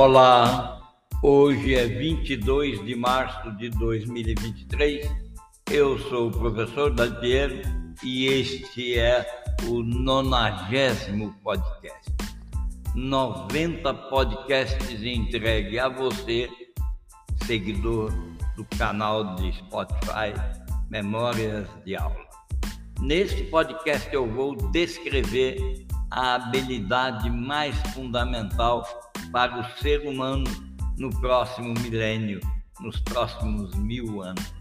Olá, hoje é 22 de março de 2023. Eu sou o professor Dalpiero e este é o nonagésimo podcast. 90 podcasts entregue a você, seguidor do canal de Spotify Memórias de Aula. Neste podcast eu vou descrever a habilidade mais fundamental para o ser humano no próximo milênio, nos próximos mil anos.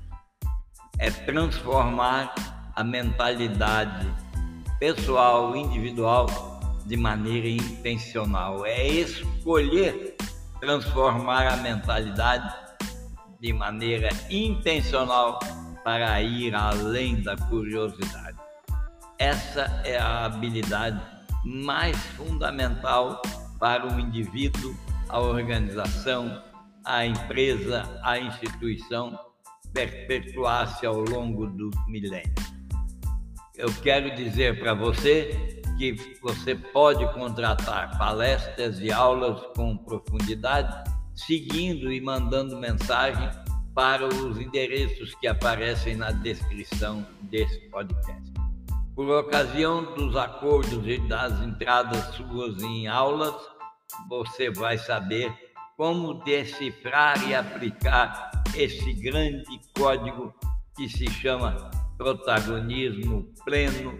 É transformar a mentalidade pessoal, individual, de maneira intencional. É escolher transformar a mentalidade de maneira intencional para ir além da curiosidade. Essa é a habilidade mais fundamental para o indivíduo, a organização, a empresa, a instituição perpetuar-se ao longo do milênio. Eu quero dizer para você que você pode contratar palestras e aulas com profundidade, seguindo e mandando mensagem para os endereços que aparecem na descrição desse podcast. Por ocasião dos acordos e das entradas suas em aulas, você vai saber como decifrar e aplicar esse grande código que se chama protagonismo pleno,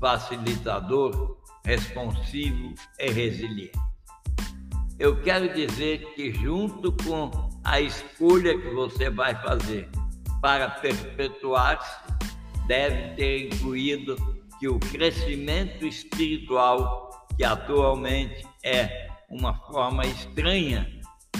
facilitador, responsivo e resiliente. Eu quero dizer que, junto com a escolha que você vai fazer para perpetuar-se, deve ter incluído que o crescimento espiritual, que atualmente é uma forma estranha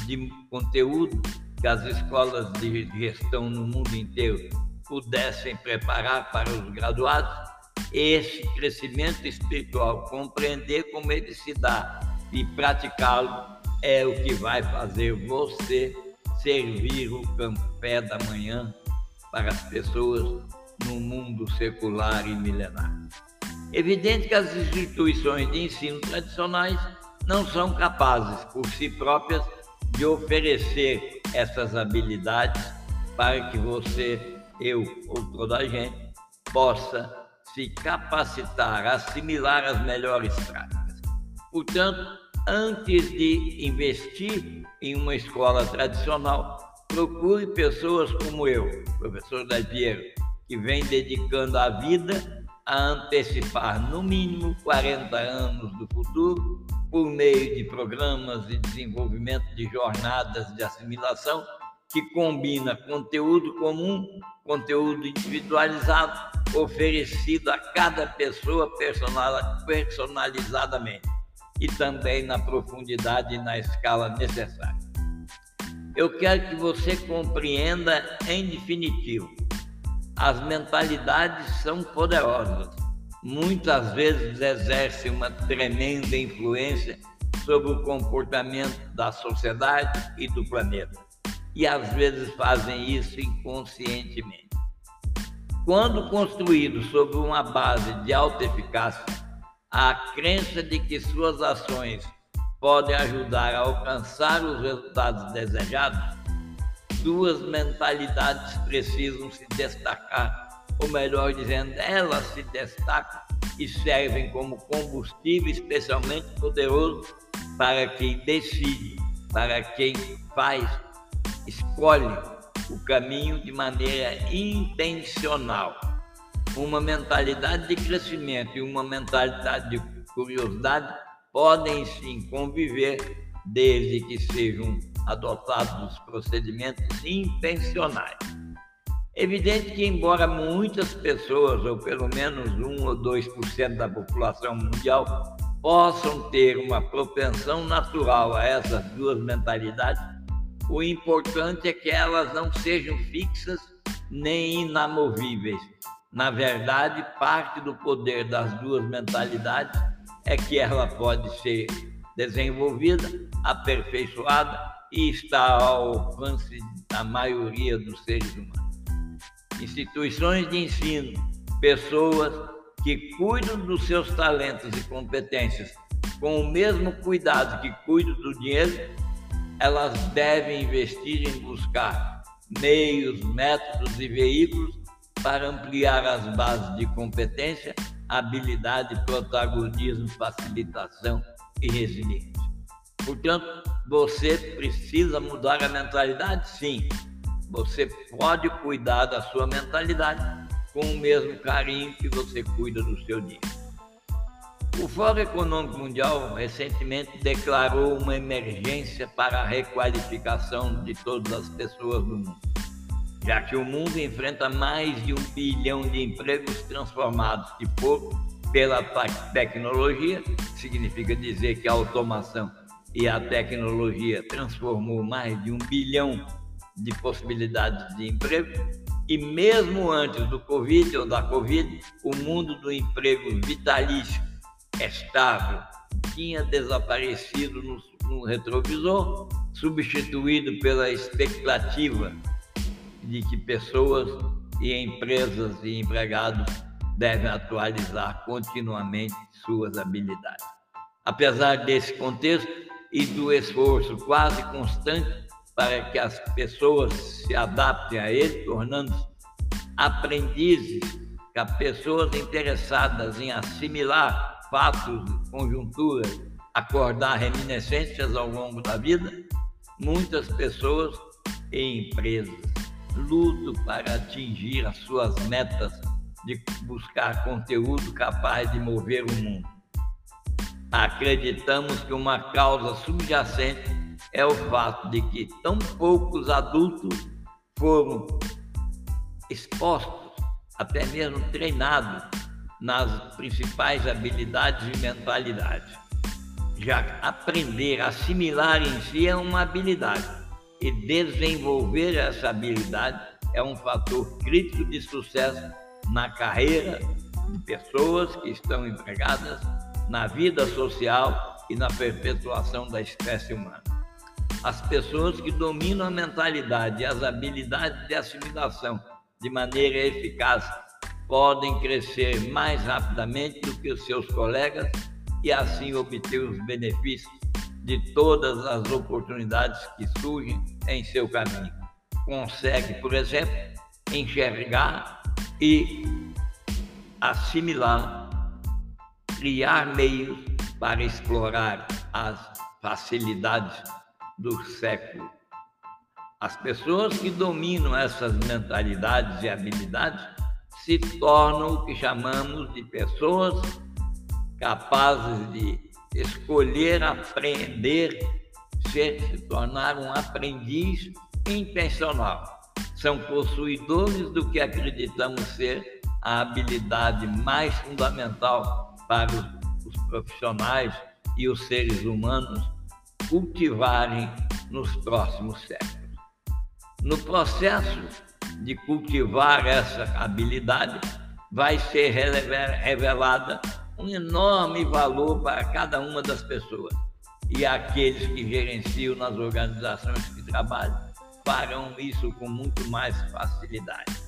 de conteúdo que as escolas de gestão no mundo inteiro pudessem preparar para os graduados, esse crescimento espiritual, compreender como ele se dá e praticá-lo é o que vai fazer você servir o café da manhã para as pessoas no mundo secular e milenar. Evidente que as instituições de ensino tradicionais não são capazes, por si próprias, de oferecer essas habilidades para que você, eu ou toda a gente possa se capacitar, assimilar as melhores práticas. Portanto, antes de investir em uma escola tradicional, procure pessoas como eu, professor Dalpiero, que vem dedicando a vida a antecipar no mínimo 40 anos do futuro por meio de programas de desenvolvimento de jornadas de assimilação que combina conteúdo comum, conteúdo individualizado, oferecido a cada pessoa personalizadamente e também na profundidade e na escala necessária. Eu quero que você compreenda em definitivo as mentalidades são poderosas. Muitas vezes exercem uma tremenda influência sobre o comportamento da sociedade e do planeta. E às vezes fazem isso inconscientemente. Quando construído sobre uma base de alta eficácia, a crença de que suas ações podem ajudar a alcançar os resultados desejados duas mentalidades precisam se destacar, ou melhor dizendo, elas se destacam e servem como combustível especialmente poderoso para quem decide, para quem faz, escolhe o caminho de maneira intencional. Uma mentalidade de crescimento e uma mentalidade de curiosidade podem sim conviver desde que sejam adotados procedimentos intencionais. Evidente que, embora muitas pessoas, ou pelo menos 1 ou 2% da população mundial, possam ter uma propensão natural a essas duas mentalidades, o importante é que elas não sejam fixas nem inamovíveis. Na verdade, parte do poder das duas mentalidades é que ela pode ser desenvolvida, aperfeiçoada e está ao alcance da maioria dos seres humanos. Instituições de ensino, pessoas que cuidam dos seus talentos e competências com o mesmo cuidado que cuidam do dinheiro, elas devem investir em buscar meios, métodos e veículos para ampliar as bases de competência, habilidade, protagonismo, facilitação e resiliência. Portanto, você precisa mudar a mentalidade? Sim. Você pode cuidar da sua mentalidade com o mesmo carinho que você cuida do seu dia. O Fórum Econômico Mundial recentemente declarou uma emergência para a requalificação de todas as pessoas do mundo, já que o mundo enfrenta mais de um bilhão de empregos transformados de pouco pela tecnologia, significa dizer que a automação e a tecnologia transformou mais de um bilhão de possibilidades de emprego. E mesmo antes do Covid ou da Covid, o mundo do emprego vitalício estável tinha desaparecido no, no retrovisor, substituído pela expectativa de que pessoas e empresas e empregados devem atualizar continuamente suas habilidades. Apesar desse contexto e do esforço quase constante para que as pessoas se adaptem a ele, tornando-se aprendizes, pessoas interessadas em assimilar fatos, conjunturas, acordar reminiscências ao longo da vida, muitas pessoas e empresas lutam para atingir as suas metas de buscar conteúdo capaz de mover o mundo. Acreditamos que uma causa subjacente é o fato de que tão poucos adultos foram expostos, até mesmo treinados nas principais habilidades e mentalidades. Já aprender, assimilar em si é uma habilidade e desenvolver essa habilidade é um fator crítico de sucesso na carreira de pessoas que estão empregadas, na vida social e na perpetuação da espécie humana. As pessoas que dominam a mentalidade e as habilidades de assimilação de maneira eficaz podem crescer mais rapidamente do que os seus colegas e assim obter os benefícios de todas as oportunidades que surgem em seu caminho. Consegue, por exemplo, enxergar e assimilar, criar meios para explorar as facilidades do século. As pessoas que dominam essas mentalidades e habilidades se tornam o que chamamos de pessoas capazes de escolher aprender, ser, se tornar um aprendiz intencional. São possuidores do que acreditamos ser a habilidade mais fundamental para os, os profissionais e os seres humanos cultivarem nos próximos séculos. No processo de cultivar essa habilidade, vai ser revelada um enorme valor para cada uma das pessoas. E aqueles que gerenciam nas organizações que trabalham farão isso com muito mais facilidade.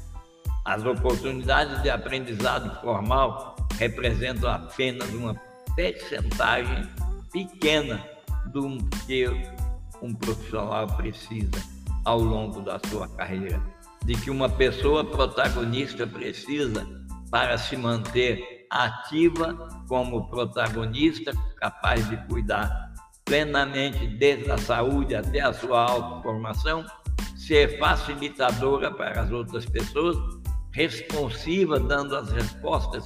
As oportunidades de aprendizado formal representam apenas uma percentagem pequena do que um profissional precisa ao longo da sua carreira. De que uma pessoa protagonista precisa para se manter ativa como protagonista, capaz de cuidar plenamente desde a saúde até a sua autoformação, ser facilitadora para as outras pessoas, responsiva, dando as respostas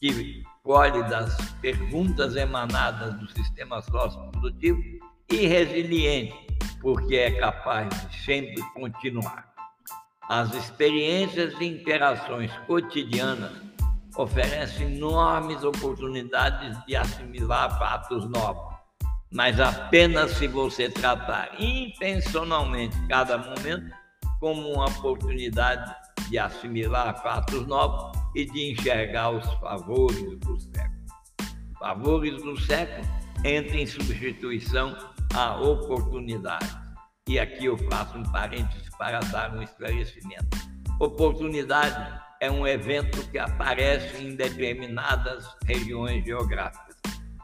que colhe das perguntas emanadas do sistema socioprodutivo e resiliente, porque é capaz de sempre continuar. As experiências e interações cotidianas oferecem enormes oportunidades de assimilar fatos novos, mas apenas se você tratar intencionalmente cada momento como uma oportunidade de assimilar fatos novos e de enxergar os favores do século. Favores do século entram em substituição à oportunidade. E aqui eu faço um parênteses para dar um esclarecimento. Oportunidade é um evento que aparece em determinadas regiões geográficas.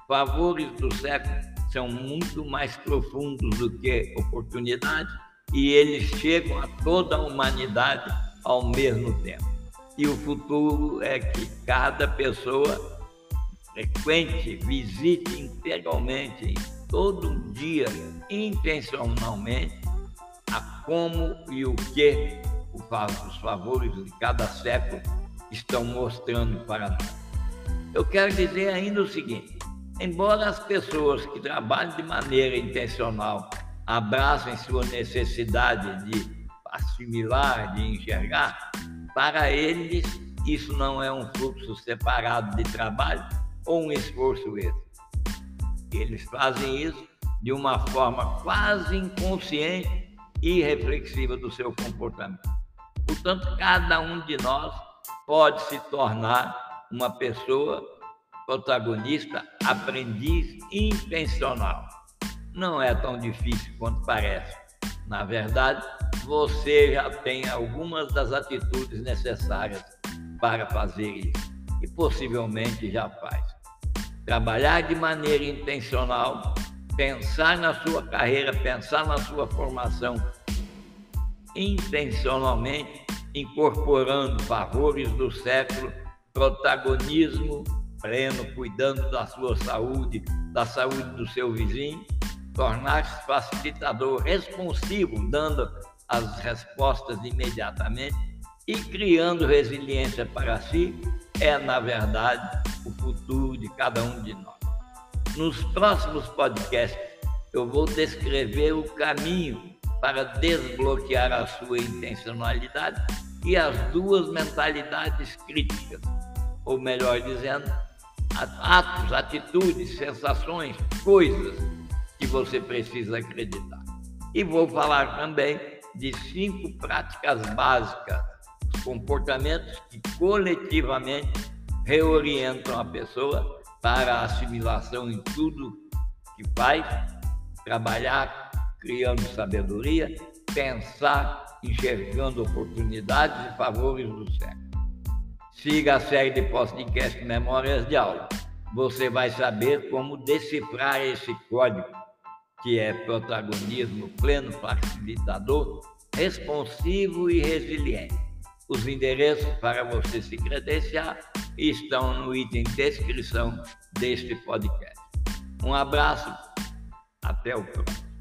Favores do século são muito mais profundos do que oportunidades e eles chegam a toda a humanidade ao mesmo tempo. E o futuro é que cada pessoa frequente, visite integralmente, todo dia, intencionalmente, a como e o que os favores de cada século estão mostrando para nós. Eu quero dizer ainda o seguinte: embora as pessoas que trabalham de maneira intencional abracem sua necessidade de assimilar, de enxergar, para eles isso não é um fluxo separado de trabalho ou um esforço extra. Eles fazem isso de uma forma quase inconsciente e reflexiva do seu comportamento. Portanto, cada um de nós pode se tornar uma pessoa protagonista, aprendiz intencional. Não é tão difícil quanto parece. Na verdade, você já tem algumas das atitudes necessárias para fazer isso e possivelmente já faz. Trabalhar de maneira intencional, pensar na sua carreira, pensar na sua formação intencionalmente, incorporando favores do século, protagonismo pleno, cuidando da sua saúde, da saúde do seu vizinho, tornar-se facilitador responsivo, dando as respostas imediatamente e criando resiliência para si, é, na verdade, o futuro de cada um de nós. Nos próximos podcasts, eu vou descrever o caminho para desbloquear a sua intencionalidade e as duas mentalidades críticas, ou melhor dizendo, atos, atitudes, sensações, coisas que você precisa acreditar. E vou falar também de cinco práticas básicas, comportamentos que coletivamente reorientam a pessoa para a assimilação em tudo que faz, trabalhar criando sabedoria, pensar enxergando oportunidades e favores do século. Siga a série de podcast Memórias de Aula. Você vai saber como decifrar esse código, que é protagonismo pleno, facilitador, responsivo e resiliente. Os endereços para você se credenciar estão no item descrição deste podcast. Um abraço, até o próximo.